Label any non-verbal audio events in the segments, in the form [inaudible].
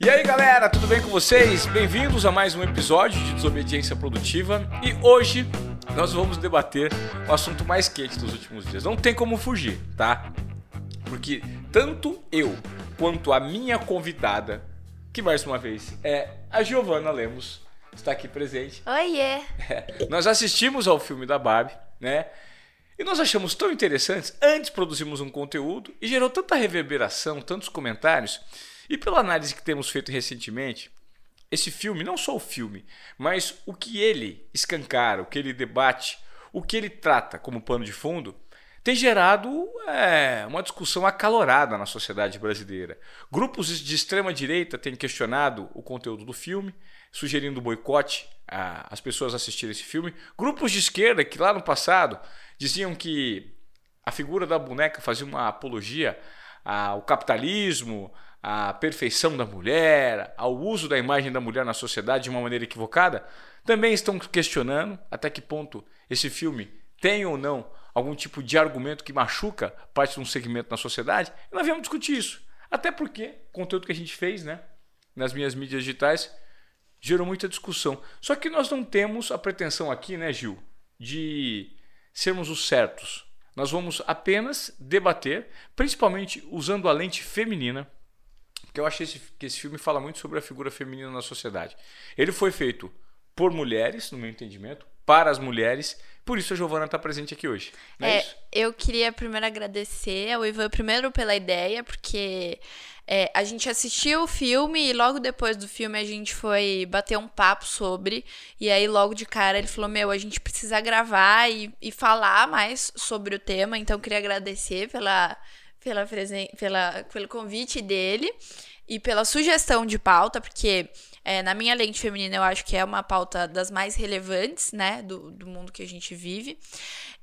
E aí galera, tudo bem com vocês? Bem-vindos a mais um episódio de Desobediência Produtiva e hoje nós vamos debater o assunto mais quente dos últimos dias. Não tem como fugir, tá? Porque tanto eu quanto a minha convidada, que mais uma vez é a Giovana Lemos, está aqui presente. Oiê! É, nós assistimos ao filme da Barbie, né? E nós achamos tão interessantes, antes produzimos um conteúdo e gerou tanta reverberação, tantos comentários e pela análise que temos feito recentemente, esse filme, não só o filme, mas o que ele escancara, o que ele debate, o que ele trata como pano de fundo, tem gerado é, uma discussão acalorada na sociedade brasileira. Grupos de extrema direita têm questionado o conteúdo do filme, sugerindo boicote às pessoas assistirem esse filme. Grupos de esquerda que lá no passado diziam que a figura da boneca fazia uma apologia ao capitalismo, à perfeição da mulher, ao uso da imagem da mulher na sociedade de uma maneira equivocada, também estão questionando até que ponto esse filme tem ou não algum tipo de argumento que machuca parte de um segmento na sociedade. E nós vamos discutir isso. Até porque o conteúdo que a gente fez né, nas minhas mídias digitais gerou muita discussão. Só que nós não temos a pretensão aqui, né, Gil, de sermos os certos. Nós vamos apenas debater, principalmente usando a lente feminina, porque eu achei esse, que esse filme fala muito sobre a figura feminina na sociedade. Ele foi feito por mulheres, no meu entendimento, para as mulheres. Por isso a Giovana está presente aqui hoje. é, é eu queria primeiro agradecer ao Ivan, primeiro pela ideia, porque é, a gente assistiu o filme e logo depois do filme a gente foi bater um papo sobre. E aí, logo de cara, ele falou: Meu, a gente precisa gravar e, e falar mais sobre o tema. Então, eu queria agradecer pela pela, pela, pelo convite dele e pela sugestão de pauta, porque é, na minha lente feminina eu acho que é uma pauta das mais relevantes, né, do, do mundo que a gente vive.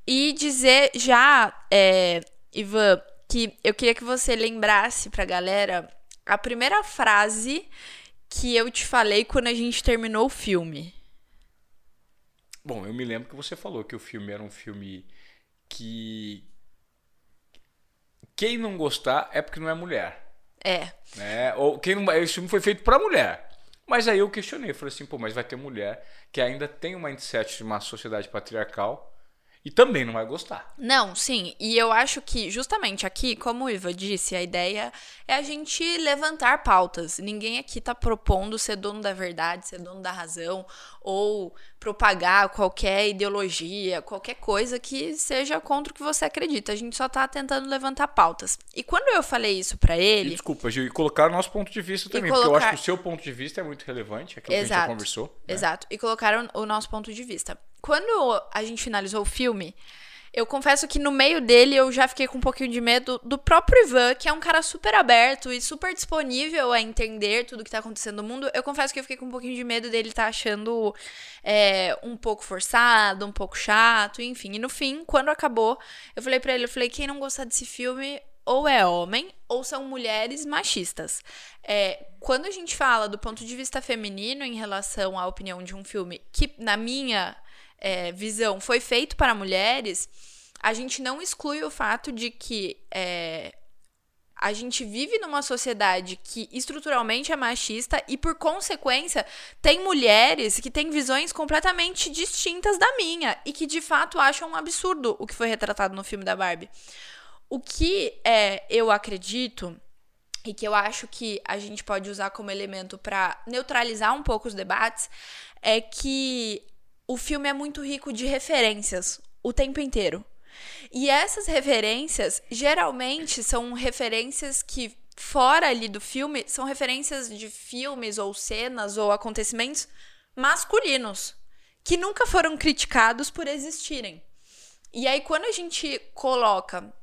E dizer já, é, Ivan, que eu queria que você lembrasse pra galera a primeira frase que eu te falei quando a gente terminou o filme. Bom, eu me lembro que você falou que o filme era um filme que quem não gostar é porque não é mulher. É. Né? Ou quem não, esse filme foi feito para mulher. Mas aí eu questionei, falei assim, pô, mas vai ter mulher que ainda tem um mindset de uma sociedade patriarcal e também não vai gostar. Não, sim. E eu acho que, justamente aqui, como o Iva disse, a ideia é a gente levantar pautas. Ninguém aqui está propondo ser dono da verdade, ser dono da razão, ou propagar qualquer ideologia, qualquer coisa que seja contra o que você acredita. A gente só está tentando levantar pautas. E quando eu falei isso para ele. E, desculpa, Gil, e colocar o nosso ponto de vista também, colocar... porque eu acho que o seu ponto de vista é muito relevante, aquilo Exato. que a gente já conversou. Né? Exato. E colocaram o nosso ponto de vista quando a gente finalizou o filme, eu confesso que no meio dele eu já fiquei com um pouquinho de medo do próprio Ivan, que é um cara super aberto e super disponível a entender tudo que tá acontecendo no mundo. Eu confesso que eu fiquei com um pouquinho de medo dele tá achando é, um pouco forçado, um pouco chato, enfim. E no fim, quando acabou, eu falei para ele, eu falei, quem não gostar desse filme ou é homem ou são mulheres machistas. É, quando a gente fala do ponto de vista feminino em relação à opinião de um filme que, na minha é, visão foi feito para mulheres, a gente não exclui o fato de que é, a gente vive numa sociedade que estruturalmente é machista e, por consequência, tem mulheres que têm visões completamente distintas da minha e que, de fato, acham um absurdo o que foi retratado no filme da Barbie. O que é, eu acredito e que eu acho que a gente pode usar como elemento para neutralizar um pouco os debates é que o filme é muito rico de referências o tempo inteiro. E essas referências geralmente são referências que fora ali do filme são referências de filmes ou cenas ou acontecimentos masculinos que nunca foram criticados por existirem. E aí quando a gente coloca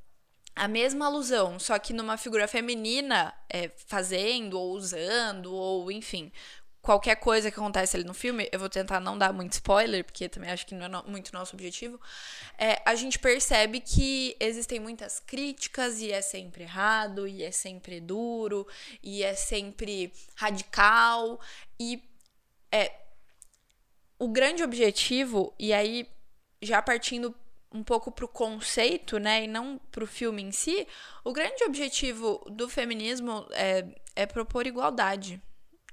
a mesma alusão, só que numa figura feminina é, fazendo ou usando ou enfim, qualquer coisa que acontece ali no filme, eu vou tentar não dar muito spoiler, porque também acho que não é no, muito nosso objetivo, é, a gente percebe que existem muitas críticas e é sempre errado, e é sempre duro, e é sempre radical, e é o grande objetivo, e aí já partindo um pouco pro conceito, né, e não pro filme em si, o grande objetivo do feminismo é, é propor igualdade,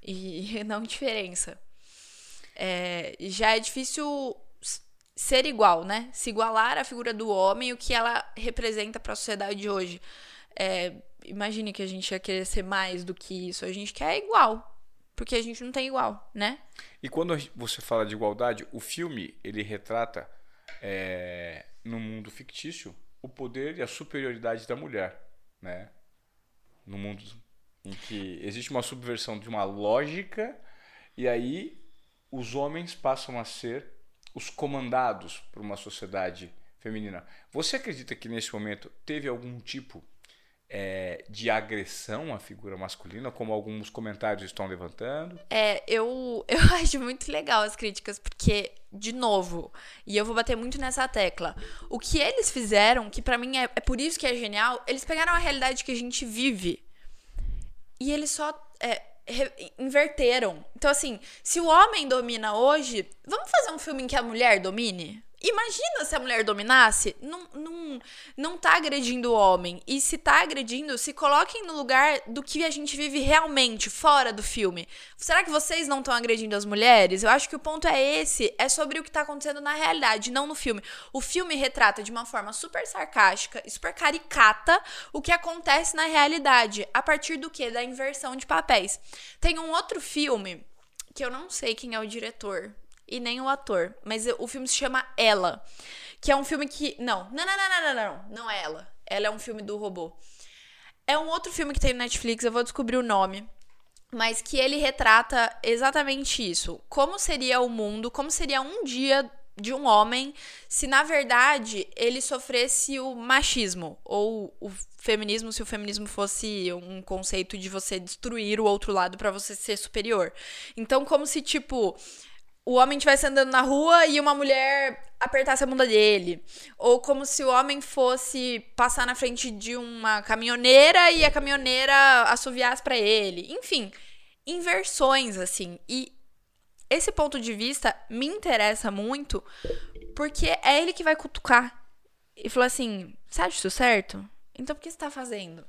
e [laughs] não diferença. É, já é difícil ser igual, né? Se igualar à figura do homem, o que ela representa para a sociedade hoje. É, imagine que a gente ia querer ser mais do que isso. A gente quer igual, porque a gente não tem igual, né? E quando você fala de igualdade, o filme ele retrata é, no mundo fictício o poder e a superioridade da mulher, né? No mundo em que existe uma subversão de uma lógica e aí os homens passam a ser os comandados por uma sociedade feminina. Você acredita que nesse momento teve algum tipo é, de agressão à figura masculina, como alguns comentários estão levantando? É, eu, [laughs] eu acho muito legal as críticas, porque, de novo, e eu vou bater muito nessa tecla, o que eles fizeram, que para mim é, é por isso que é genial, eles pegaram a realidade que a gente vive e eles só é, inverteram. Então, assim, se o homem domina hoje, vamos fazer um filme em que a mulher domine? Imagina se a mulher dominasse, não, não, não tá agredindo o homem. E se tá agredindo, se coloquem no lugar do que a gente vive realmente, fora do filme. Será que vocês não estão agredindo as mulheres? Eu acho que o ponto é esse, é sobre o que tá acontecendo na realidade, não no filme. O filme retrata de uma forma super sarcástica super caricata o que acontece na realidade, a partir do que? Da inversão de papéis. Tem um outro filme que eu não sei quem é o diretor, e nem o ator. Mas o filme se chama Ela. Que é um filme que. Não, não, não, não, não, não, não. Não é ela. Ela é um filme do robô. É um outro filme que tem no Netflix, eu vou descobrir o nome. Mas que ele retrata exatamente isso. Como seria o mundo, como seria um dia de um homem se na verdade ele sofresse o machismo ou o feminismo se o feminismo fosse um conceito de você destruir o outro lado para você ser superior. Então como se tipo o homem estivesse andando na rua e uma mulher apertasse a bunda dele. Ou como se o homem fosse passar na frente de uma caminhoneira e a caminhoneira assoviasse para ele. Enfim, inversões, assim. E esse ponto de vista me interessa muito porque é ele que vai cutucar e falar assim: você acha isso certo? Então por que você tá fazendo?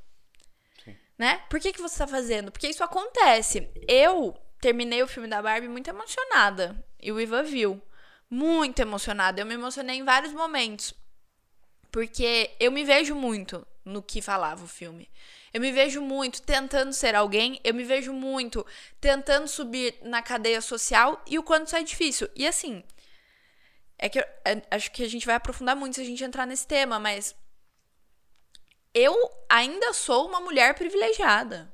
Sim. Né? Por que, que você tá fazendo? Porque isso acontece. Eu terminei o filme da Barbie muito emocionada. E o Ivan viu. Muito emocionada. Eu me emocionei em vários momentos. Porque eu me vejo muito no que falava o filme. Eu me vejo muito tentando ser alguém, eu me vejo muito tentando subir na cadeia social e o quanto isso é difícil. E assim, é que eu, é, acho que a gente vai aprofundar muito se a gente entrar nesse tema, mas eu ainda sou uma mulher privilegiada.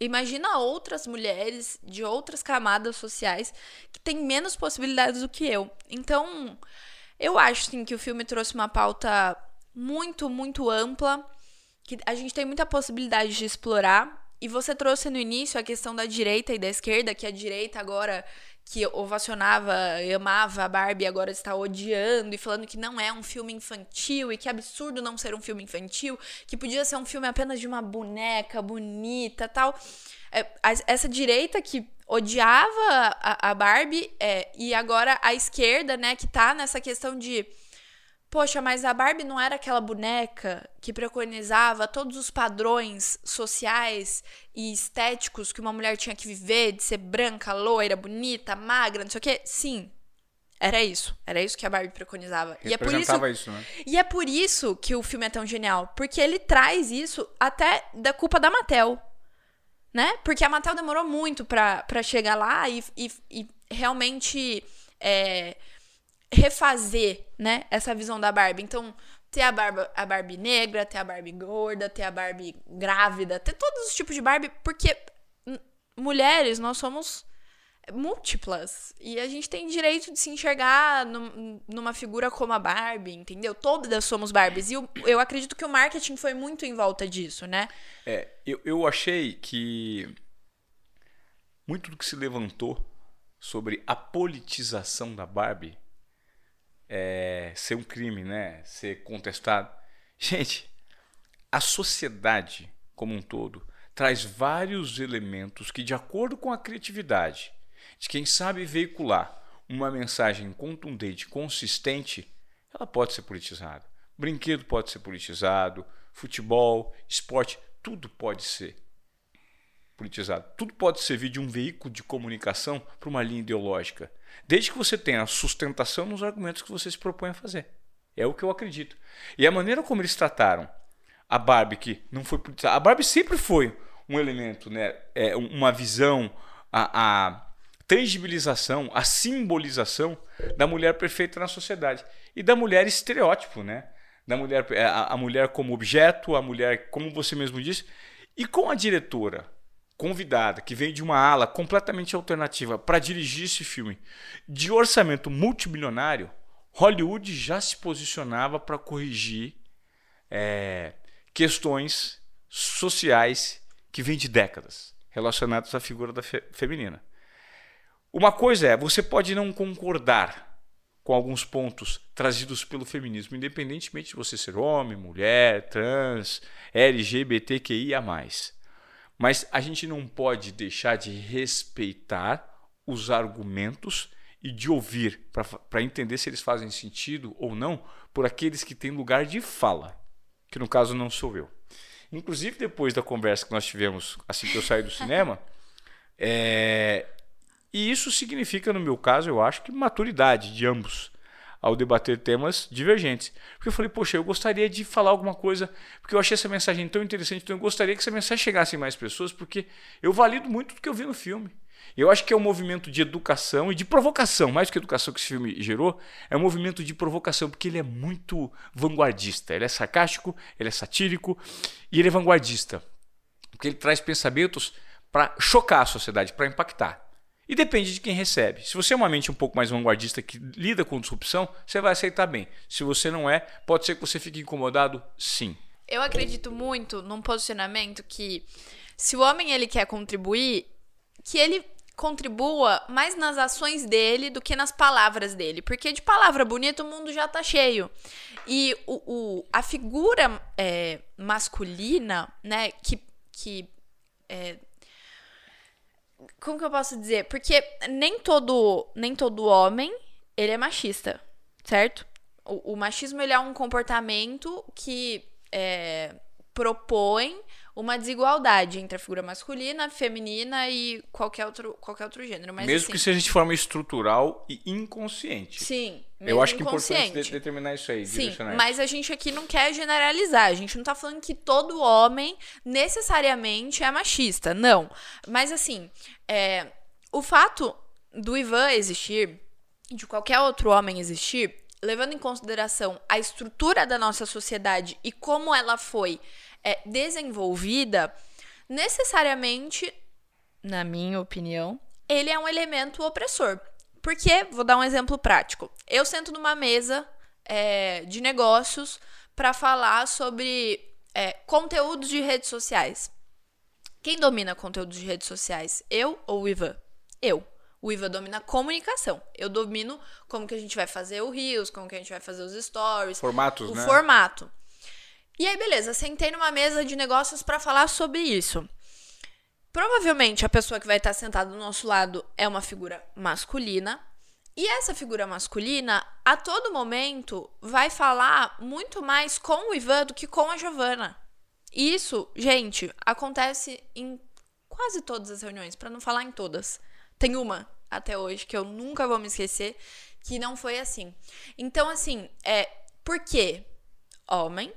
Imagina outras mulheres de outras camadas sociais que têm menos possibilidades do que eu. Então, eu acho sim que o filme trouxe uma pauta muito, muito ampla, que a gente tem muita possibilidade de explorar. E você trouxe no início a questão da direita e da esquerda, que a direita agora que ovacionava, amava a Barbie, agora está odiando e falando que não é um filme infantil e que absurdo não ser um filme infantil, que podia ser um filme apenas de uma boneca bonita tal. É, essa direita que odiava a, a Barbie é, e agora a esquerda, né, que tá nessa questão de Poxa, mas a Barbie não era aquela boneca que preconizava todos os padrões sociais e estéticos que uma mulher tinha que viver, de ser branca, loira, bonita, magra, não sei o quê? Sim. Era isso. Era isso que a Barbie preconizava. E é por isso, isso né? E é por isso que o filme é tão genial. Porque ele traz isso até da culpa da Mattel. Né? Porque a Mattel demorou muito pra, pra chegar lá e, e, e realmente. É, refazer, né, essa visão da Barbie. Então, ter a, barba, a Barbie negra, ter a Barbie gorda, ter a Barbie grávida, ter todos os tipos de Barbie, porque mulheres, nós somos múltiplas. E a gente tem direito de se enxergar num, numa figura como a Barbie, entendeu? Todas somos Barbies. E eu, eu acredito que o marketing foi muito em volta disso, né? É, eu, eu achei que muito do que se levantou sobre a politização da Barbie é, ser um crime, né? Ser contestado. Gente, a sociedade como um todo traz vários elementos que, de acordo com a criatividade de quem sabe veicular uma mensagem contundente, consistente, ela pode ser politizada. Brinquedo pode ser politizado, futebol, esporte, tudo pode ser. politizado. Tudo pode servir de um veículo de comunicação para uma linha ideológica, desde que você tenha sustentação nos argumentos que você se propõe a fazer. É o que eu acredito. E a maneira como eles trataram a Barbie, que não foi politizada. A Barbie sempre foi um elemento, né? É, uma visão, a, a tangibilização, a simbolização da mulher perfeita na sociedade. E da mulher estereótipo, né? Da mulher, é, a, a mulher como objeto, a mulher, como você mesmo disse. E com a diretora convidada, que veio de uma ala completamente alternativa para dirigir esse filme, de orçamento multimilionário, Hollywood já se posicionava para corrigir é, questões sociais que vêm de décadas relacionadas à figura da fe feminina. Uma coisa é, você pode não concordar com alguns pontos trazidos pelo feminismo, independentemente de você ser homem, mulher, trans, LGBTQIA. Mas a gente não pode deixar de respeitar os argumentos e de ouvir para entender se eles fazem sentido ou não por aqueles que têm lugar de fala, que no caso não sou eu. Inclusive, depois da conversa que nós tivemos assim que eu saí do cinema, é... [laughs] e isso significa, no meu caso, eu acho que maturidade de ambos ao debater temas divergentes. Porque eu falei, poxa, eu gostaria de falar alguma coisa, porque eu achei essa mensagem tão interessante, então eu gostaria que essa mensagem chegasse em mais pessoas, porque eu valido muito do que eu vi no filme. Eu acho que é um movimento de educação e de provocação, mais do que educação que esse filme gerou, é um movimento de provocação, porque ele é muito vanguardista. Ele é sarcástico, ele é satírico e ele é vanguardista. Porque ele traz pensamentos para chocar a sociedade, para impactar. E depende de quem recebe. Se você é uma mente um pouco mais vanguardista que lida com disrupção, você vai aceitar bem. Se você não é, pode ser que você fique incomodado, sim. Eu acredito muito num posicionamento que se o homem ele quer contribuir, que ele contribua mais nas ações dele do que nas palavras dele. Porque de palavra bonita o mundo já tá cheio. E o, o a figura é, masculina, né, que. que é, como que eu posso dizer? Porque nem todo, nem todo homem ele é machista, certo? O, o machismo ele é um comportamento que é, propõe uma desigualdade entre a figura masculina, feminina e qualquer outro, qualquer outro gênero. Mas, mesmo assim, que seja de forma estrutural e inconsciente. Sim. Eu acho que é importante de, determinar isso aí. Sim, mas a gente aqui não quer generalizar. A gente não tá falando que todo homem necessariamente é machista. Não. Mas assim, é, o fato do Ivan existir, de qualquer outro homem existir, levando em consideração a estrutura da nossa sociedade e como ela foi é, desenvolvida, necessariamente, na minha opinião, ele é um elemento opressor. Porque, vou dar um exemplo prático. Eu sento numa mesa é, de negócios para falar sobre é, conteúdos de redes sociais. Quem domina conteúdos de redes sociais? Eu ou o Ivan? Eu. O Ivan domina comunicação. Eu domino como que a gente vai fazer o Reels, como que a gente vai fazer os stories. Formatos, o né? formato. E aí, beleza, sentei numa mesa de negócios para falar sobre isso. Provavelmente a pessoa que vai estar sentada do nosso lado é uma figura masculina. E essa figura masculina, a todo momento, vai falar muito mais com o Ivan do que com a Giovana. Isso, gente, acontece em quase todas as reuniões, para não falar em todas. Tem uma até hoje que eu nunca vou me esquecer que não foi assim. Então, assim, é por quê? Homem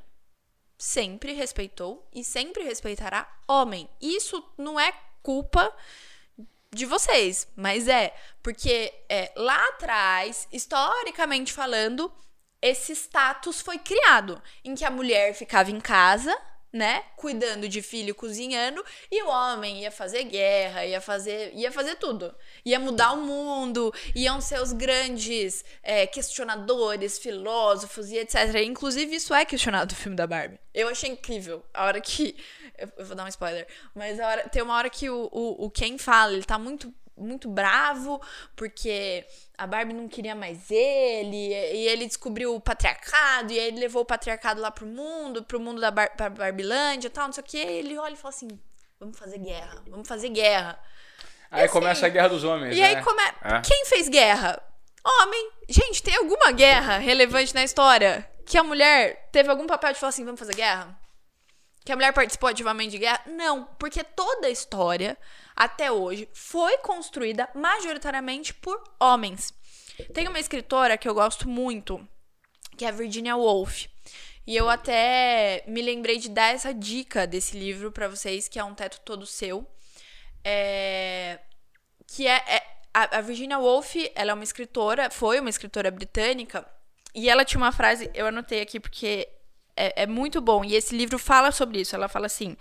sempre respeitou e sempre respeitará homem. Isso não é culpa de vocês, mas é porque é, lá atrás, historicamente falando, esse status foi criado em que a mulher ficava em casa né, cuidando de filho, cozinhando, e o homem ia fazer guerra, ia fazer, ia fazer tudo, ia mudar o mundo, iam ser os grandes é, questionadores, filósofos e etc. Inclusive isso é questionado no filme da Barbie. Eu achei incrível a hora que, eu vou dar um spoiler, mas a hora, tem uma hora que o, o, o Ken fala, ele tá muito muito bravo porque a Barbie não queria mais ele e ele descobriu o patriarcado e aí ele levou o patriarcado lá pro mundo, pro mundo da Bar pra Barbilândia e tal, não sei o que. Ele olha e fala assim: vamos fazer guerra, vamos fazer guerra. Aí assim, começa a guerra dos homens. E né? aí come... É. Quem fez guerra? Homem. Gente, tem alguma guerra relevante na história que a mulher teve algum papel de falar assim: vamos fazer guerra? Que a mulher participou ativamente de guerra? Não, porque toda a história, até hoje, foi construída majoritariamente por homens. Tem uma escritora que eu gosto muito, que é a Virginia Woolf. E eu até me lembrei de dar essa dica desse livro para vocês, que é Um Teto Todo Seu. É... Que é, é a, a Virginia Woolf, ela é uma escritora, foi uma escritora britânica, e ela tinha uma frase, eu anotei aqui porque é, é muito bom. E esse livro fala sobre isso. Ela fala assim: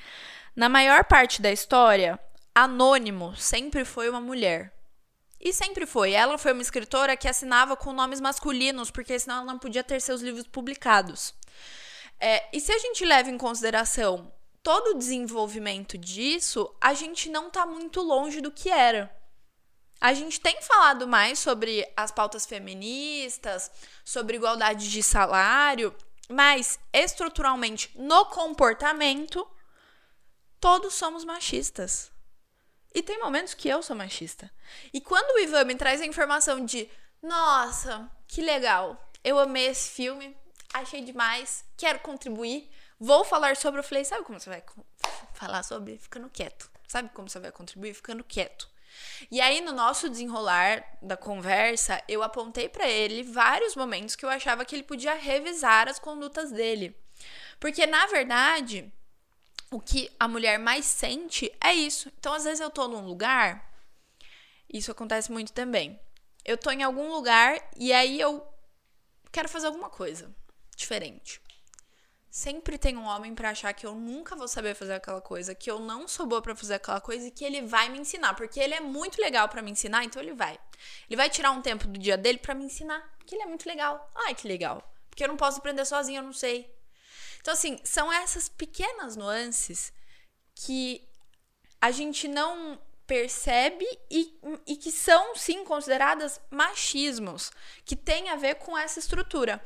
na maior parte da história, Anônimo sempre foi uma mulher. E sempre foi. Ela foi uma escritora que assinava com nomes masculinos, porque senão ela não podia ter seus livros publicados. É, e se a gente leva em consideração todo o desenvolvimento disso, a gente não está muito longe do que era. A gente tem falado mais sobre as pautas feministas, sobre igualdade de salário, mas estruturalmente no comportamento, todos somos machistas. E tem momentos que eu sou machista. E quando o Ivan me traz a informação de, nossa, que legal, eu amei esse filme, achei demais, quero contribuir, vou falar sobre, eu falei, sabe como você vai falar sobre? Ficando quieto. Sabe como você vai contribuir? Ficando quieto. E aí, no nosso desenrolar da conversa, eu apontei para ele vários momentos que eu achava que ele podia revisar as condutas dele. Porque, na verdade, o que a mulher mais sente é isso. Então, às vezes eu tô num lugar, isso acontece muito também. Eu tô em algum lugar e aí eu quero fazer alguma coisa diferente. Sempre tem um homem para achar que eu nunca vou saber fazer aquela coisa, que eu não sou boa para fazer aquela coisa e que ele vai me ensinar, porque ele é muito legal para me ensinar, então ele vai. Ele vai tirar um tempo do dia dele para me ensinar, porque ele é muito legal. Ai, que legal. Porque eu não posso aprender sozinho, eu não sei. Então, assim, são essas pequenas nuances que a gente não percebe e, e que são, sim, consideradas machismos, que tem a ver com essa estrutura.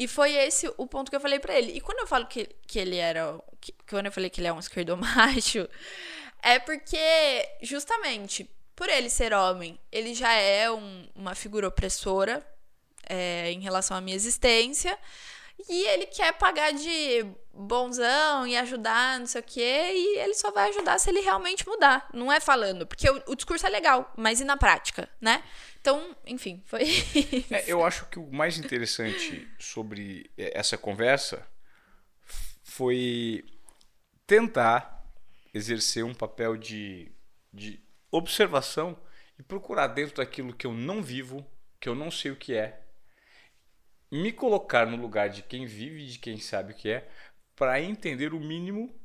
E foi esse o ponto que eu falei para ele. E quando eu falo que, que ele era. Que, quando eu falei que ele é um esquerdomacho, [laughs] é porque, justamente, por ele ser homem, ele já é um, uma figura opressora é, em relação à minha existência. E ele quer pagar de bonzão e ajudar, não sei o quê, e ele só vai ajudar se ele realmente mudar. Não é falando, porque o, o discurso é legal, mas e na prática, né? Então, enfim, foi. É, eu acho que o mais interessante sobre essa conversa foi tentar exercer um papel de, de observação e procurar dentro daquilo que eu não vivo, que eu não sei o que é, me colocar no lugar de quem vive e de quem sabe o que é, para entender o mínimo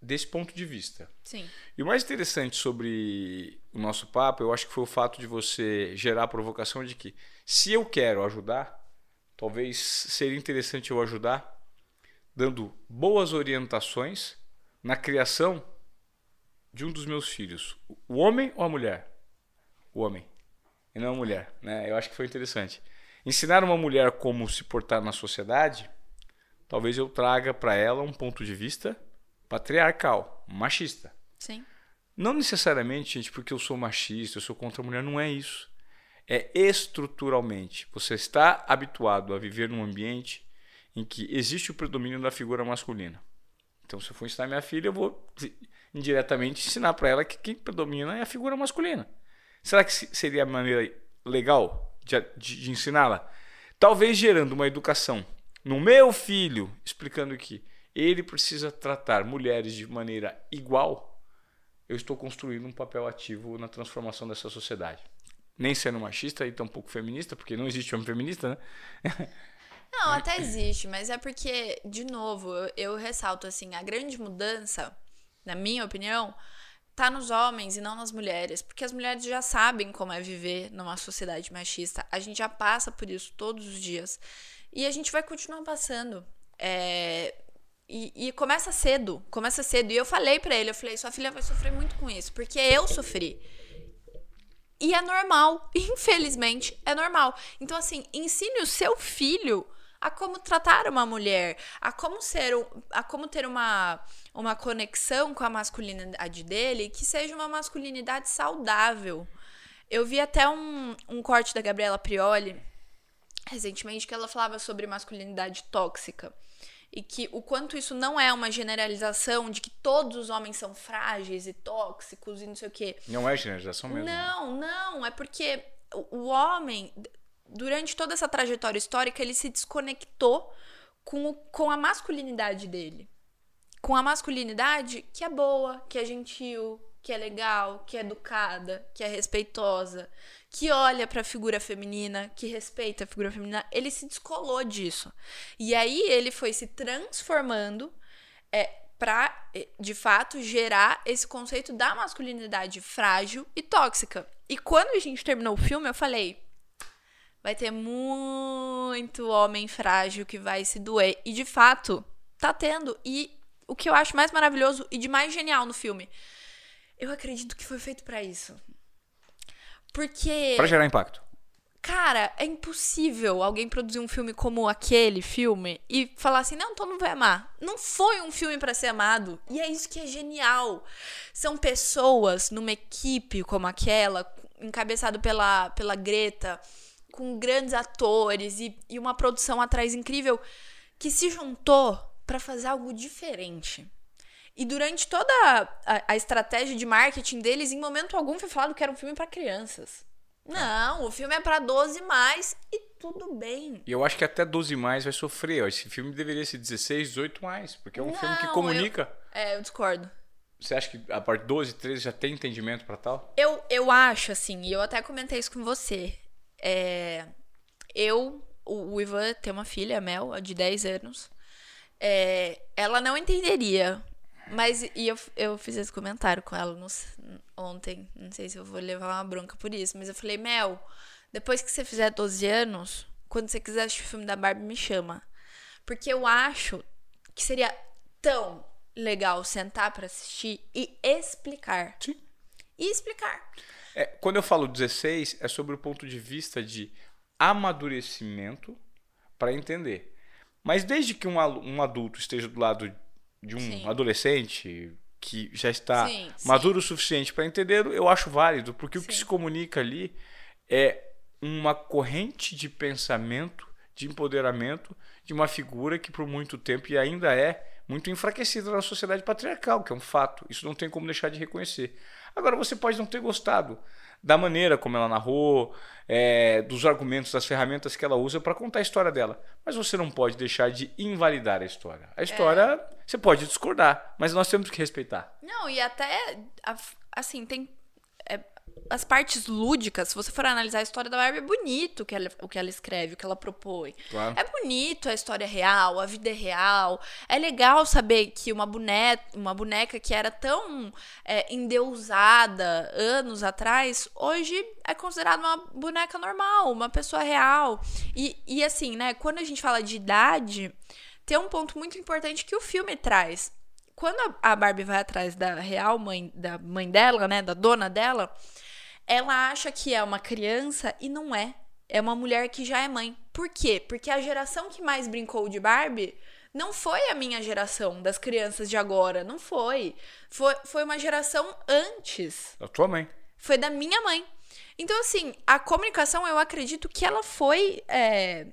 desse ponto de vista. Sim. E o mais interessante sobre o nosso papo, eu acho que foi o fato de você gerar a provocação de que, se eu quero ajudar, talvez seria interessante eu ajudar dando boas orientações na criação de um dos meus filhos. O homem ou a mulher? O homem. E não a mulher. Né? Eu acho que foi interessante. Ensinar uma mulher como se portar na sociedade, talvez eu traga para ela um ponto de vista patriarcal, machista. Sim. Não necessariamente, gente, porque eu sou machista, eu sou contra a mulher, não é isso. É estruturalmente. Você está habituado a viver num ambiente em que existe o predomínio da figura masculina. Então, se eu for ensinar minha filha, eu vou indiretamente ensinar para ela que quem predomina é a figura masculina. Será que seria a maneira legal de, de, de ensiná-la. Talvez gerando uma educação no meu filho, explicando que ele precisa tratar mulheres de maneira igual, eu estou construindo um papel ativo na transformação dessa sociedade. Nem sendo machista e tampouco feminista, porque não existe homem feminista, né? [laughs] Não, até existe, mas é porque, de novo, eu, eu ressalto assim, a grande mudança, na minha opinião, tá nos homens e não nas mulheres, porque as mulheres já sabem como é viver numa sociedade machista. A gente já passa por isso todos os dias e a gente vai continuar passando. É, e, e, começa cedo, começa cedo. E eu falei para ele, eu falei, sua filha vai sofrer muito com isso, porque eu sofri. E é normal, [laughs] infelizmente, é normal. Então, assim, ensine o seu filho a como tratar uma mulher, a como ser, a como ter uma, uma conexão com a masculinidade dele que seja uma masculinidade saudável. Eu vi até um, um corte da Gabriela Prioli recentemente que ela falava sobre masculinidade tóxica. e que o quanto isso não é uma generalização de que todos os homens são frágeis e tóxicos e não sei o quê. Não é generalização mesmo. Não, não, é porque o, o homem, durante toda essa trajetória histórica, ele se desconectou com, o, com a masculinidade dele. Com a masculinidade que é boa, que é gentil, que é legal, que é educada, que é respeitosa, que olha para a figura feminina, que respeita a figura feminina, ele se descolou disso. E aí ele foi se transformando é, para, é, de fato, gerar esse conceito da masculinidade frágil e tóxica. E quando a gente terminou o filme, eu falei: vai ter muito homem frágil que vai se doer. E de fato, tá tendo. E o que eu acho mais maravilhoso e de mais genial no filme eu acredito que foi feito para isso. Porque. Pra gerar impacto. Cara, é impossível alguém produzir um filme como aquele filme e falar assim: não, todo mundo vai amar. Não foi um filme para ser amado. E é isso que é genial. São pessoas numa equipe como aquela, encabeçado pela, pela Greta, com grandes atores e, e uma produção atrás incrível, que se juntou para fazer algo diferente. E durante toda a, a, estratégia de marketing deles, em momento algum foi falado que era um filme para crianças. Não, o filme é para 12 mais e tudo bem. E eu acho que até 12 mais vai sofrer. Esse filme deveria ser 16, 18 mais, porque é um Não, filme que comunica. Eu, é, eu discordo. Você acha que a parte 12, 13 já tem entendimento para tal? Eu, eu acho, assim, e eu até comentei isso com você. É, eu, o, o Ivan tem uma filha, a Mel, de 10 anos. É, ela não entenderia mas e eu, eu fiz esse comentário com ela no, ontem. Não sei se eu vou levar uma bronca por isso. Mas eu falei, Mel, depois que você fizer 12 anos, quando você quiser assistir o filme da Barbie, me chama. Porque eu acho que seria tão legal sentar para assistir e explicar. Sim. E explicar. É, quando eu falo 16, é sobre o ponto de vista de amadurecimento para entender. Mas desde que um, um adulto esteja do lado de um sim. adolescente que já está sim, maduro sim. o suficiente para entender, eu acho válido, porque o que se comunica ali é uma corrente de pensamento, de empoderamento de uma figura que por muito tempo e ainda é muito enfraquecida na sociedade patriarcal, que é um fato. Isso não tem como deixar de reconhecer. Agora, você pode não ter gostado da maneira como ela narrou, é, dos argumentos, das ferramentas que ela usa para contar a história dela. Mas você não pode deixar de invalidar a história. A história, é. você pode discordar, mas nós temos que respeitar. Não, e até, assim, tem as partes lúdicas, se você for analisar a história da Barbie, é bonito o que ela, o que ela escreve, o que ela propõe. Claro. É bonito a história real, a vida é real. É legal saber que uma boneca, uma boneca que era tão é, endeusada anos atrás, hoje é considerada uma boneca normal, uma pessoa real. E, e assim, né, quando a gente fala de idade, tem um ponto muito importante que o filme traz. Quando a Barbie vai atrás da real mãe, da mãe dela, né, da dona dela, ela acha que é uma criança e não é. É uma mulher que já é mãe. Por quê? Porque a geração que mais brincou de Barbie não foi a minha geração das crianças de agora. Não foi. Foi, foi uma geração antes. Da tua mãe. Foi da minha mãe. Então, assim, a comunicação, eu acredito que ela foi é,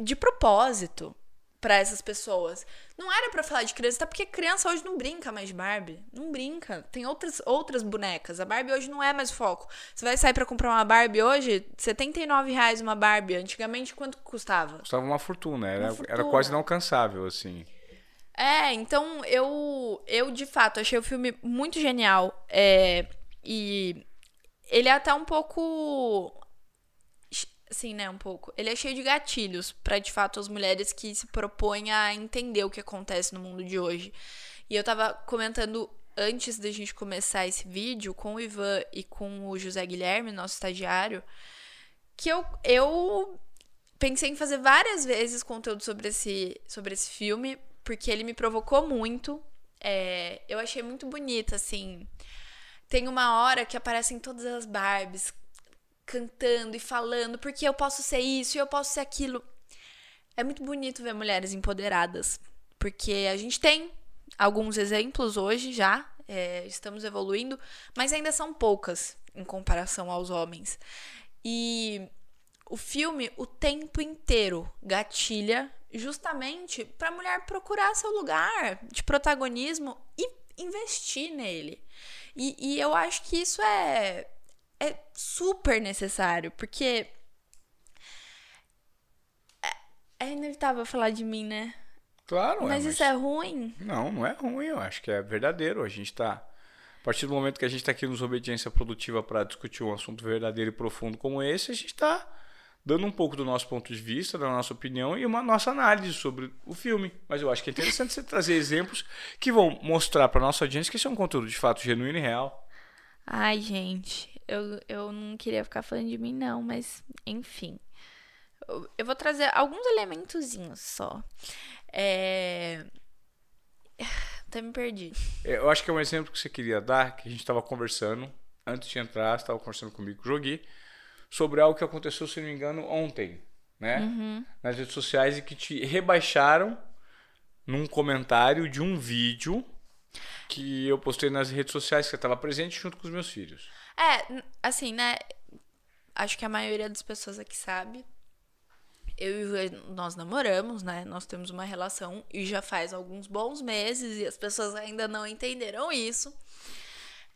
de propósito para essas pessoas. Não era para falar de criança, até porque criança hoje não brinca mais de Barbie. Não brinca. Tem outras, outras bonecas. A Barbie hoje não é mais foco. Você vai sair para comprar uma Barbie hoje, 79 reais uma Barbie. Antigamente, quanto custava? Custava uma fortuna. Era, uma fortuna. era quase inalcançável, assim. É, então eu, eu de fato achei o filme muito genial. É, e ele é até um pouco assim, né, um pouco. Ele é cheio de gatilhos para de fato as mulheres que se propõem a entender o que acontece no mundo de hoje. E eu tava comentando antes da gente começar esse vídeo com o Ivan e com o José Guilherme, nosso estagiário, que eu, eu pensei em fazer várias vezes conteúdo sobre esse, sobre esse filme, porque ele me provocou muito. É, eu achei muito bonito, assim. Tem uma hora que aparecem todas as Barbies cantando e falando, porque eu posso ser isso e eu posso ser aquilo. É muito bonito ver mulheres empoderadas, porque a gente tem alguns exemplos hoje já, é, estamos evoluindo, mas ainda são poucas em comparação aos homens. E o filme o tempo inteiro gatilha justamente para a mulher procurar seu lugar de protagonismo e investir nele. E, e eu acho que isso é, é super necessário, porque é, é inevitável falar de mim, né? Claro, mas, é, isso é ruim? Não, não é ruim, eu acho que é verdadeiro. A gente está a partir do momento que a gente está aqui nos Obediência Produtiva para discutir um assunto verdadeiro e profundo como esse, a gente está dando um pouco do nosso ponto de vista, da nossa opinião e uma nossa análise sobre o filme. Mas eu acho que é interessante você trazer exemplos que vão mostrar para nossa audiência que esse é um conteúdo de fato genuíno e real. Ai, gente, eu, eu não queria ficar falando de mim, não, mas enfim. Eu, eu vou trazer alguns elementozinhos só. É. [sighs] Até me perdi. Eu acho que é um exemplo que você queria dar, que a gente estava conversando, antes de entrar, você estava conversando comigo, joguei sobre algo que aconteceu, se não me engano, ontem, né? Uhum. Nas redes sociais e que te rebaixaram num comentário de um vídeo que eu postei nas redes sociais que você estava presente junto com os meus filhos. É, assim, né? Acho que a maioria das pessoas aqui sabe. Eu e nós namoramos, né? Nós temos uma relação e já faz alguns bons meses e as pessoas ainda não entenderam isso.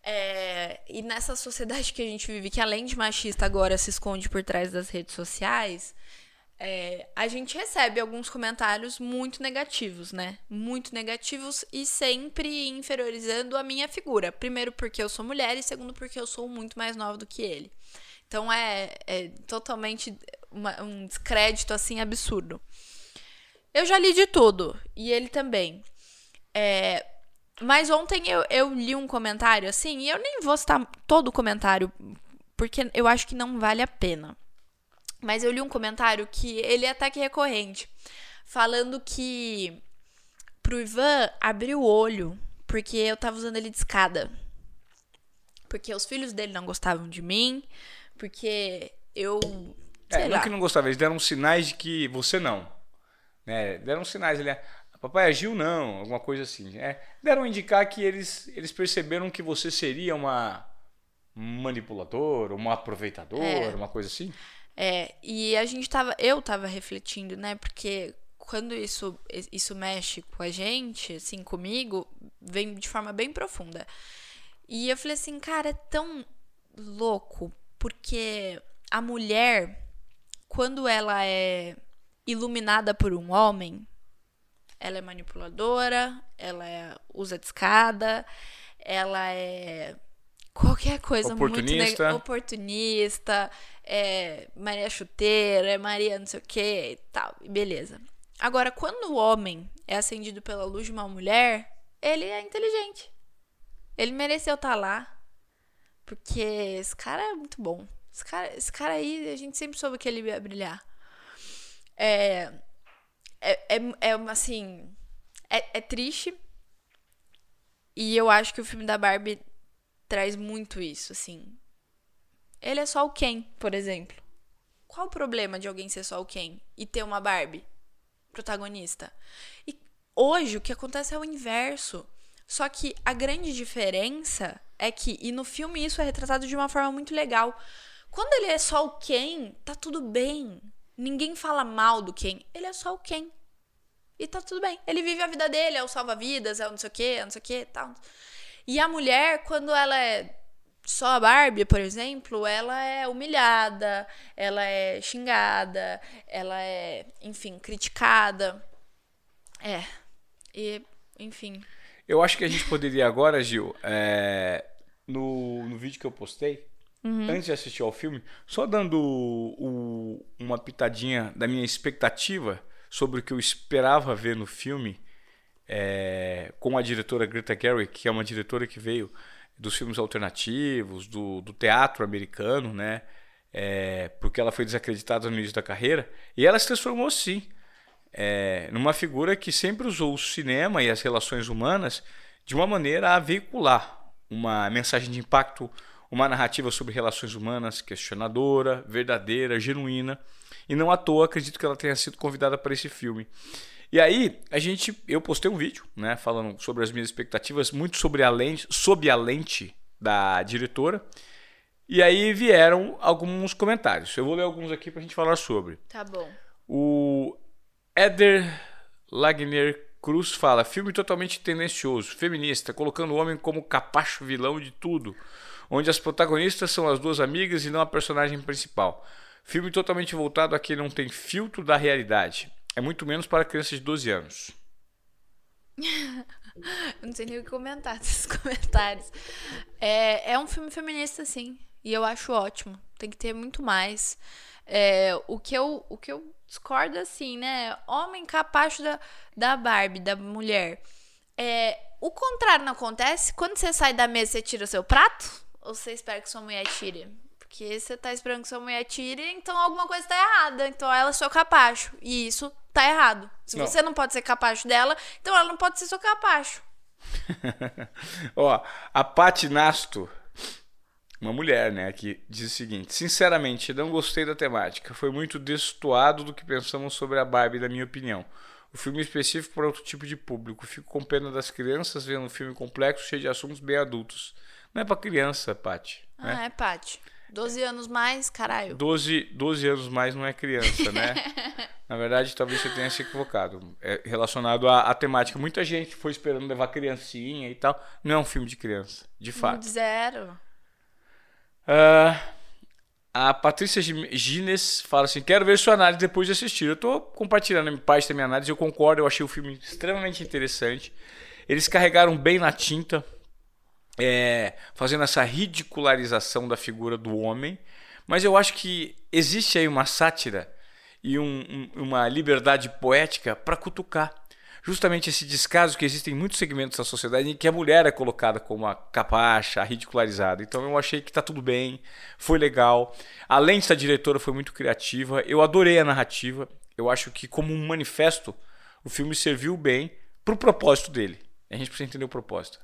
É, e nessa sociedade que a gente vive, que além de machista agora se esconde por trás das redes sociais, é, a gente recebe alguns comentários muito negativos, né? Muito negativos e sempre inferiorizando a minha figura. Primeiro porque eu sou mulher e segundo porque eu sou muito mais nova do que ele. Então é, é totalmente uma, um descrédito assim absurdo. Eu já li de tudo e ele também. É, mas ontem eu, eu li um comentário assim, e eu nem vou citar todo o comentário, porque eu acho que não vale a pena. Mas eu li um comentário que ele é até que recorrente, falando que pro Ivan abrir o olho, porque eu tava usando ele de escada. Porque os filhos dele não gostavam de mim, porque eu. É, não que não gostavam, eles deram sinais de que você não. Né? Deram sinais, ele é. Papai agiu não, alguma coisa assim. É, deram a indicar que eles, eles perceberam que você seria uma manipuladora, uma aproveitadora, é. uma coisa assim. É, e a gente tava, eu tava refletindo, né, porque quando isso isso mexe com a gente, assim, comigo, vem de forma bem profunda. E eu falei assim, cara, é tão louco, porque a mulher quando ela é iluminada por um homem, ela é manipuladora, ela é, usa de escada, ela é qualquer coisa oportunista. muito oportunista, é Maria chuteira, é Maria não sei o que e tal, beleza. Agora, quando o homem é acendido pela luz de uma mulher, ele é inteligente. Ele mereceu estar tá lá, porque esse cara é muito bom. Esse cara, esse cara aí, a gente sempre soube que ele ia brilhar. É, é, é, é assim. É, é triste. E eu acho que o filme da Barbie traz muito isso, assim. Ele é só o Ken, por exemplo. Qual o problema de alguém ser só o Ken e ter uma Barbie protagonista? E hoje o que acontece é o inverso. Só que a grande diferença é que, e no filme isso é retratado de uma forma muito legal. Quando ele é só o Ken, tá tudo bem. Ninguém fala mal do Ken. Ele é só o Ken. E tá tudo bem. Ele vive a vida dele, é o salva-vidas, é o não sei o que, é não sei o que tal. E a mulher, quando ela é só a Barbie, por exemplo, ela é humilhada, ela é xingada, ela é, enfim, criticada. É. E, enfim. Eu acho que a gente poderia agora, Gil, é, no, no vídeo que eu postei, Uhum. antes de assistir ao filme, só dando o, uma pitadinha da minha expectativa sobre o que eu esperava ver no filme é, com a diretora Greta Gerwig, que é uma diretora que veio dos filmes alternativos, do, do teatro americano, né? É, porque ela foi desacreditada no início da carreira, e ela se transformou sim é, numa figura que sempre usou o cinema e as relações humanas de uma maneira a veicular uma mensagem de impacto uma narrativa sobre relações humanas questionadora, verdadeira, genuína. E não à toa acredito que ela tenha sido convidada para esse filme. E aí, a gente, eu postei um vídeo, né, falando sobre as minhas expectativas, muito sobre a lente, sob a lente da diretora. E aí vieram alguns comentários. Eu vou ler alguns aqui pra gente falar sobre. Tá bom. O Eder Lagner Cruz fala: filme totalmente tendencioso, feminista, colocando o homem como capacho vilão de tudo, onde as protagonistas são as duas amigas e não a personagem principal. Filme totalmente voltado a quem não tem filtro da realidade. É muito menos para crianças de 12 anos. [laughs] Eu não sei nem o que comentar [laughs] desses comentários. É, é um filme feminista, sim. E eu acho ótimo. Tem que ter muito mais. É, o, que eu, o que eu discordo, assim, né? Homem capacho da, da Barbie, da mulher. É, o contrário não acontece? Quando você sai da mesa, você tira o seu prato? Ou você espera que sua mulher tire? Porque você tá esperando que sua mulher tire, então alguma coisa tá errada. Então ela é seu capacho. E isso tá errado. Se Não. você não pode ser capacho dela, então ela não pode ser seu capacho. [laughs] Ó, a Paty Nasto, uma mulher, né, que diz o seguinte: Sinceramente, não gostei da temática. Foi muito destoado do que pensamos sobre a Barbie, na minha opinião. O filme é específico para outro tipo de público. Fico com pena das crianças vendo um filme complexo, cheio de assuntos bem adultos. Não é pra criança, Paty. Né? Ah, é, Paty. 12 anos mais, caralho. 12, 12 anos mais não é criança, né? [laughs] Na verdade, talvez você tenha se equivocado. É relacionado à, à temática. Muita gente foi esperando levar criancinha e tal. Não é um filme de criança, de fato. Zero. Ah, a Patrícia Gines fala assim: Quero ver sua análise depois de assistir. Eu tô compartilhando parte da minha análise. Eu concordo, eu achei o filme extremamente interessante. Eles carregaram bem na tinta, é, fazendo essa ridicularização da figura do homem. Mas eu acho que existe aí uma sátira e um- um- uma liberdade poética para cutucar. Justamente esse descaso que existe em muitos segmentos da sociedade em que a mulher é colocada como a capacha, a ridicularizada. Então eu achei que tá tudo bem, foi legal. Além de ser diretora, foi muito criativa. Eu adorei a narrativa. Eu acho que, como um manifesto, o filme serviu bem pro propósito dele. A gente precisa entender o propósito.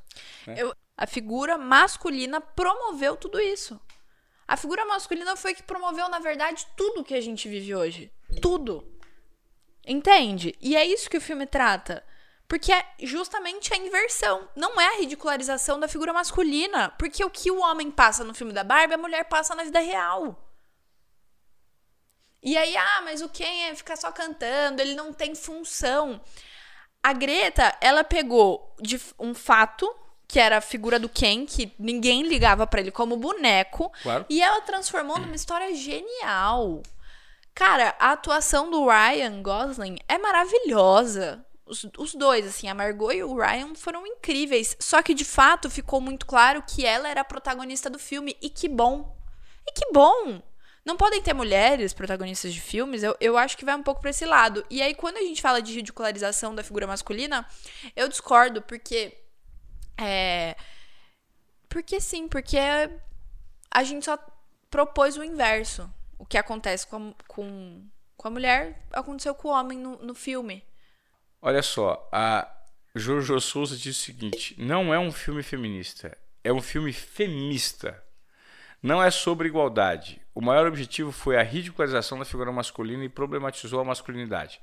Eu- a figura masculina promoveu tudo isso. A figura masculina foi que promoveu, na verdade, tudo que a gente vive hoje. Tudo. Entende? E é isso que o filme trata. Porque é justamente a inversão. Não é a ridicularização da figura masculina. Porque o que o homem passa no filme da Barbie, a mulher passa na vida real. E aí, ah, mas o Ken é ficar só cantando, ele não tem função. A Greta, ela pegou de um fato, que era a figura do Ken, que ninguém ligava pra ele como boneco, Claro. e ela transformou numa história genial. Cara, a atuação do Ryan Gosling é maravilhosa. Os, os dois, assim, a Margot e o Ryan foram incríveis. Só que, de fato, ficou muito claro que ela era a protagonista do filme. E que bom. E que bom. Não podem ter mulheres protagonistas de filmes, eu, eu acho que vai um pouco pra esse lado. E aí, quando a gente fala de ridicularização da figura masculina, eu discordo, porque. É. Porque sim, porque a gente só propôs o inverso. O que acontece com a, com, com a mulher aconteceu com o homem no, no filme. Olha só, a Jojo Souza diz o seguinte: não é um filme feminista, é um filme femista. Não é sobre igualdade. O maior objetivo foi a ridicularização da figura masculina e problematizou a masculinidade,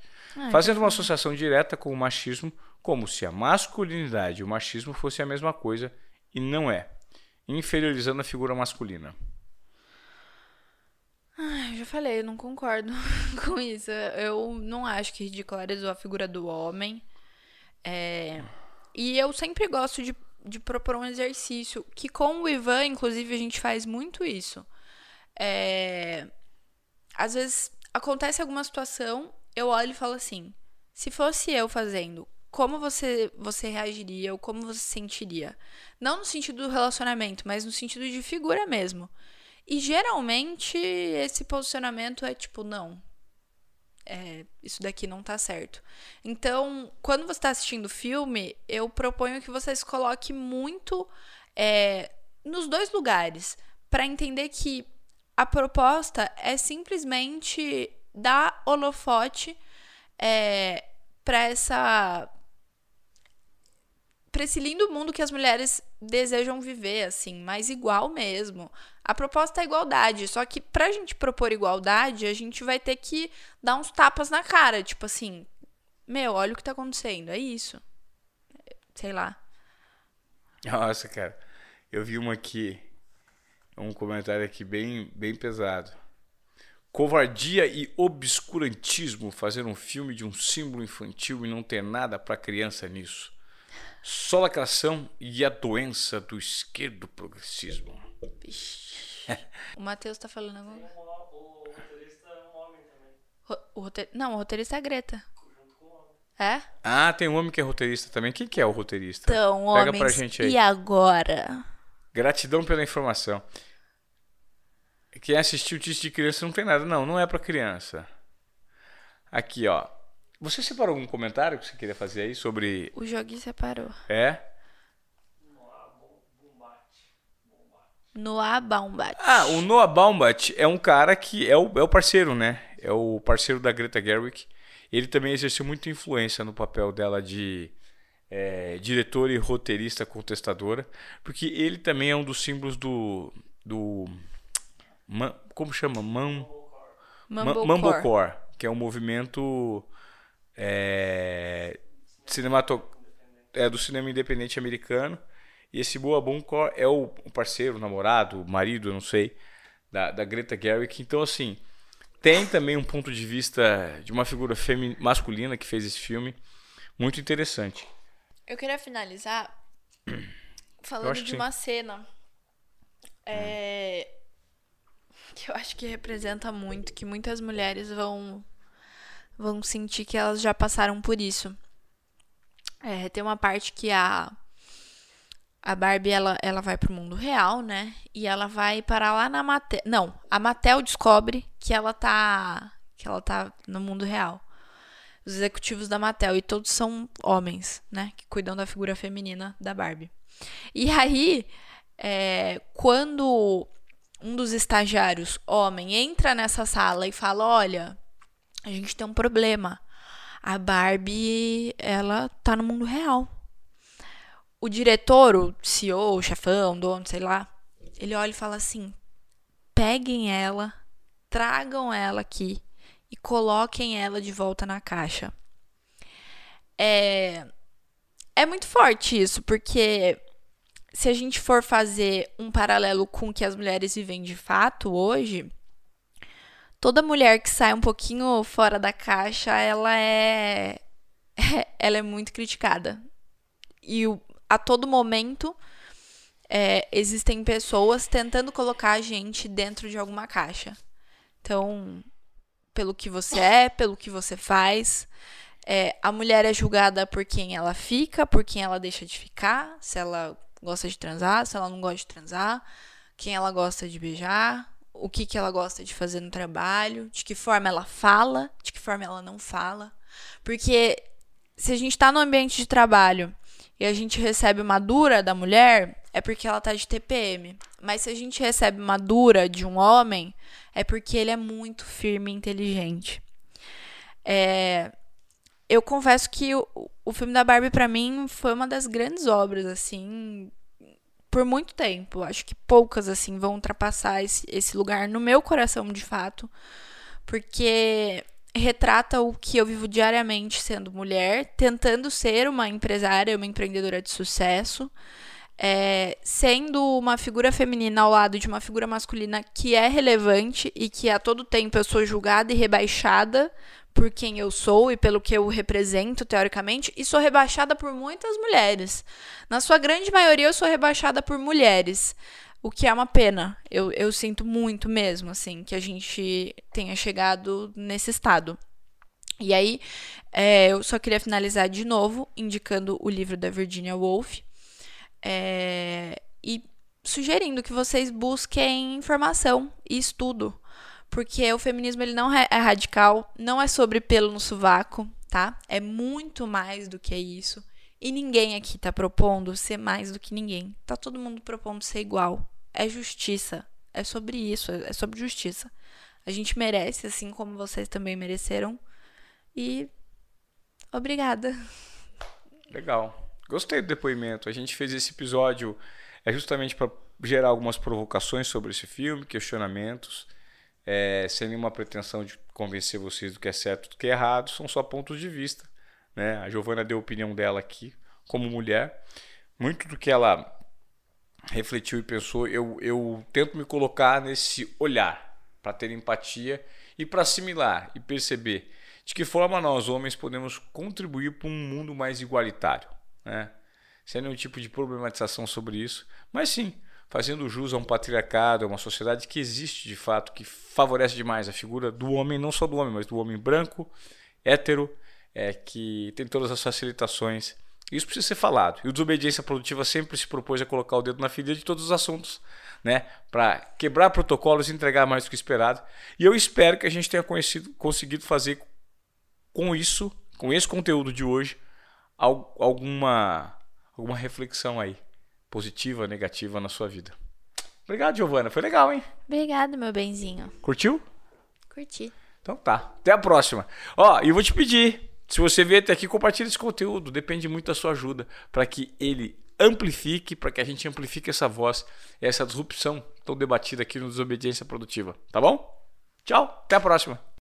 fazendo uma associação direta com o machismo, como se a masculinidade e o machismo fossem a mesma coisa, e não é, inferiorizando a figura masculina. Ai, eu já falei, eu não concordo [laughs] com isso. Eu não acho que ridicularizou a figura do homem. É, E eu sempre gosto de, de propor um exercício, que com o Ivan, inclusive, a gente faz muito isso. É, Às vezes acontece alguma situação, eu olho e falo assim: se fosse eu fazendo, como você, você reagiria ou como você se sentiria? Não no sentido do relacionamento, mas no sentido de figura mesmo. E geralmente esse posicionamento é tipo, não. É, isso daqui não tá certo. Então, quando você tá assistindo o filme, eu proponho que você se coloque muito é, nos dois lugares. Pra entender que a proposta é simplesmente dar holofote é, para essa para esse lindo mundo que as mulheres desejam viver, assim, mais igual mesmo. A proposta é igualdade, só que pra gente propor igualdade, a gente vai ter que dar uns tapas na cara, tipo assim, meu, olha o que tá acontecendo, é isso. Sei lá. Nossa, cara. Eu vi uma aqui um comentário aqui bem, bem pesado. Covardia e obscurantismo fazer um filme de um símbolo infantil e não ter nada para criança nisso. Só lacração e a doença do esquerdo progressismo. O Matheus tá falando ho- O roteirista é um homem também. Ro- O roteir... Não, o roteirista é a Greta. Junto com o homem. É? Ah, tem um homem que é roteirista também. Quem que é o roteirista? Então, Pega homens. pra gente aí. E agora? Gratidão pela informação. Quem assistiu Tite de Criança não tem nada. Não, não é pra criança. Aqui, ó. Você separou algum comentário que você queria fazer aí sobre. O joguinho separou. É? Noah Baumbach. Ah, o Noah Baumbach é um cara que é o, é o parceiro, né? É o parceiro da Greta Gerwig. Ele também exerceu muita influência no papel dela de é, diretora e roteirista contestadora, porque ele também é um dos símbolos do. do man- como chama? Man, Ma- Mumblecore. Mumblecore, que é um movimento é, cinemato, é, do cinema independente americano. E esse Boa Core é o o parceiro, o namorado, o marido, eu não sei, da, da Greta Gerwig. Então, assim, tem também um ponto de vista de uma figura femi- masculina que fez esse filme muito interessante. Eu queria finalizar falando de sim. uma cena é, que eu acho que representa muito, que muitas mulheres vão vão sentir que elas já passaram por isso. É, tem uma parte que a a Barbie ela, ela vai pro mundo real, né? E ela vai parar lá na Mattel. Não, a Mattel descobre que ela tá que ela tá no mundo real os executivos da Mattel e todos são homens, né, que cuidam da figura feminina da Barbie. E aí, é, quando um dos estagiários, homem, entra nessa sala e fala, olha, a gente tem um problema, a Barbie, ela tá no mundo real. O diretor, o CEO, o chefão, dono, sei lá, ele olha e fala assim, peguem ela, tragam ela aqui e coloquem ela de volta na caixa. É, é muito forte isso, porque se a gente for fazer um paralelo com o que as mulheres vivem de fato hoje, toda mulher que sai um pouquinho fora da caixa, ela é [laughs] ela é muito criticada. E o- a todo momento é, existem pessoas tentando colocar a gente dentro de alguma caixa. Então, pelo que você é, pelo que você faz. É, a mulher é julgada por quem ela fica, por quem ela deixa de ficar, se ela gosta de transar, se ela não gosta de transar, quem ela gosta de beijar, o que, que ela gosta de fazer no trabalho, de que forma ela fala, de que forma ela não fala. Porque se a gente tá no ambiente de trabalho e a gente recebe uma dura da mulher, é porque ela tá de TPM. Mas se a gente recebe uma dura de um homem, é porque ele é muito firme e inteligente. É, eu confesso que o, o filme da Barbie, pra mim, foi uma das grandes obras, assim, por muito tempo. Acho que poucas, assim, vão ultrapassar esse, esse lugar no meu coração, de fato. Porque retrata o que eu vivo diariamente sendo mulher, tentando ser uma empresária, uma empreendedora de sucesso, é, sendo uma figura feminina ao lado de uma figura masculina que é relevante e que a todo tempo eu sou julgada e rebaixada por quem eu sou e pelo que eu represento, teoricamente, e sou rebaixada por muitas mulheres. Na sua grande maioria, eu sou rebaixada por mulheres. O que é uma pena. Eu, eu sinto muito mesmo, assim, que a gente tenha chegado nesse estado. E aí, é, eu só queria finalizar de novo, indicando o livro da Virginia Woolf. É, e sugerindo que vocês busquem informação e estudo. Porque o feminismo ele não é radical, não é sobre pelo no sovaco, tá? É muito mais do que isso. E ninguém aqui tá propondo ser mais do que ninguém. Tá todo mundo propondo ser igual. É justiça. É sobre isso, é sobre justiça. A gente merece, assim como vocês também mereceram. E obrigada. Legal. Gostei do depoimento. A gente fez esse episódio é justamente para gerar algumas provocações sobre esse filme, questionamentos, é, sem nenhuma pretensão de convencer vocês do que é certo e do que é errado, são só pontos de vista. Né? A Giovana deu a opinião dela aqui, como mulher. Muito do que ela refletiu e pensou, eu, eu tento me colocar nesse olhar para ter empatia e para assimilar e perceber de que forma nós, homens, podemos contribuir para um mundo mais igualitário. Né? Sem nenhum tipo de problematização sobre isso, mas sim fazendo jus a um patriarcado, a uma sociedade que existe de fato, que favorece demais a figura do homem, não só do homem, mas do homem branco, hétero, é, que tem todas as facilitações. Isso precisa ser falado. E o Desobediência Produtiva sempre se propôs a colocar o dedo na ferida de todos os assuntos, né? Para quebrar protocolos e entregar mais do que esperado. E eu espero que a gente tenha conhecido, conseguido fazer com isso, com esse conteúdo de hoje, alguma, alguma reflexão aí positiva, negativa na sua vida. Obrigado, Giovana. Foi legal, hein? Obrigado, meu benzinho. Curtiu? Curti. Então tá. Até a próxima. Ó, e eu vou te pedir, se você vier até aqui, compartilhe esse conteúdo. Depende muito da sua ajuda para que ele amplifique, para que a gente amplifique essa voz essa disrupção tão debatida aqui no Desobediência Produtiva. Tá bom? Tchau. Até a próxima.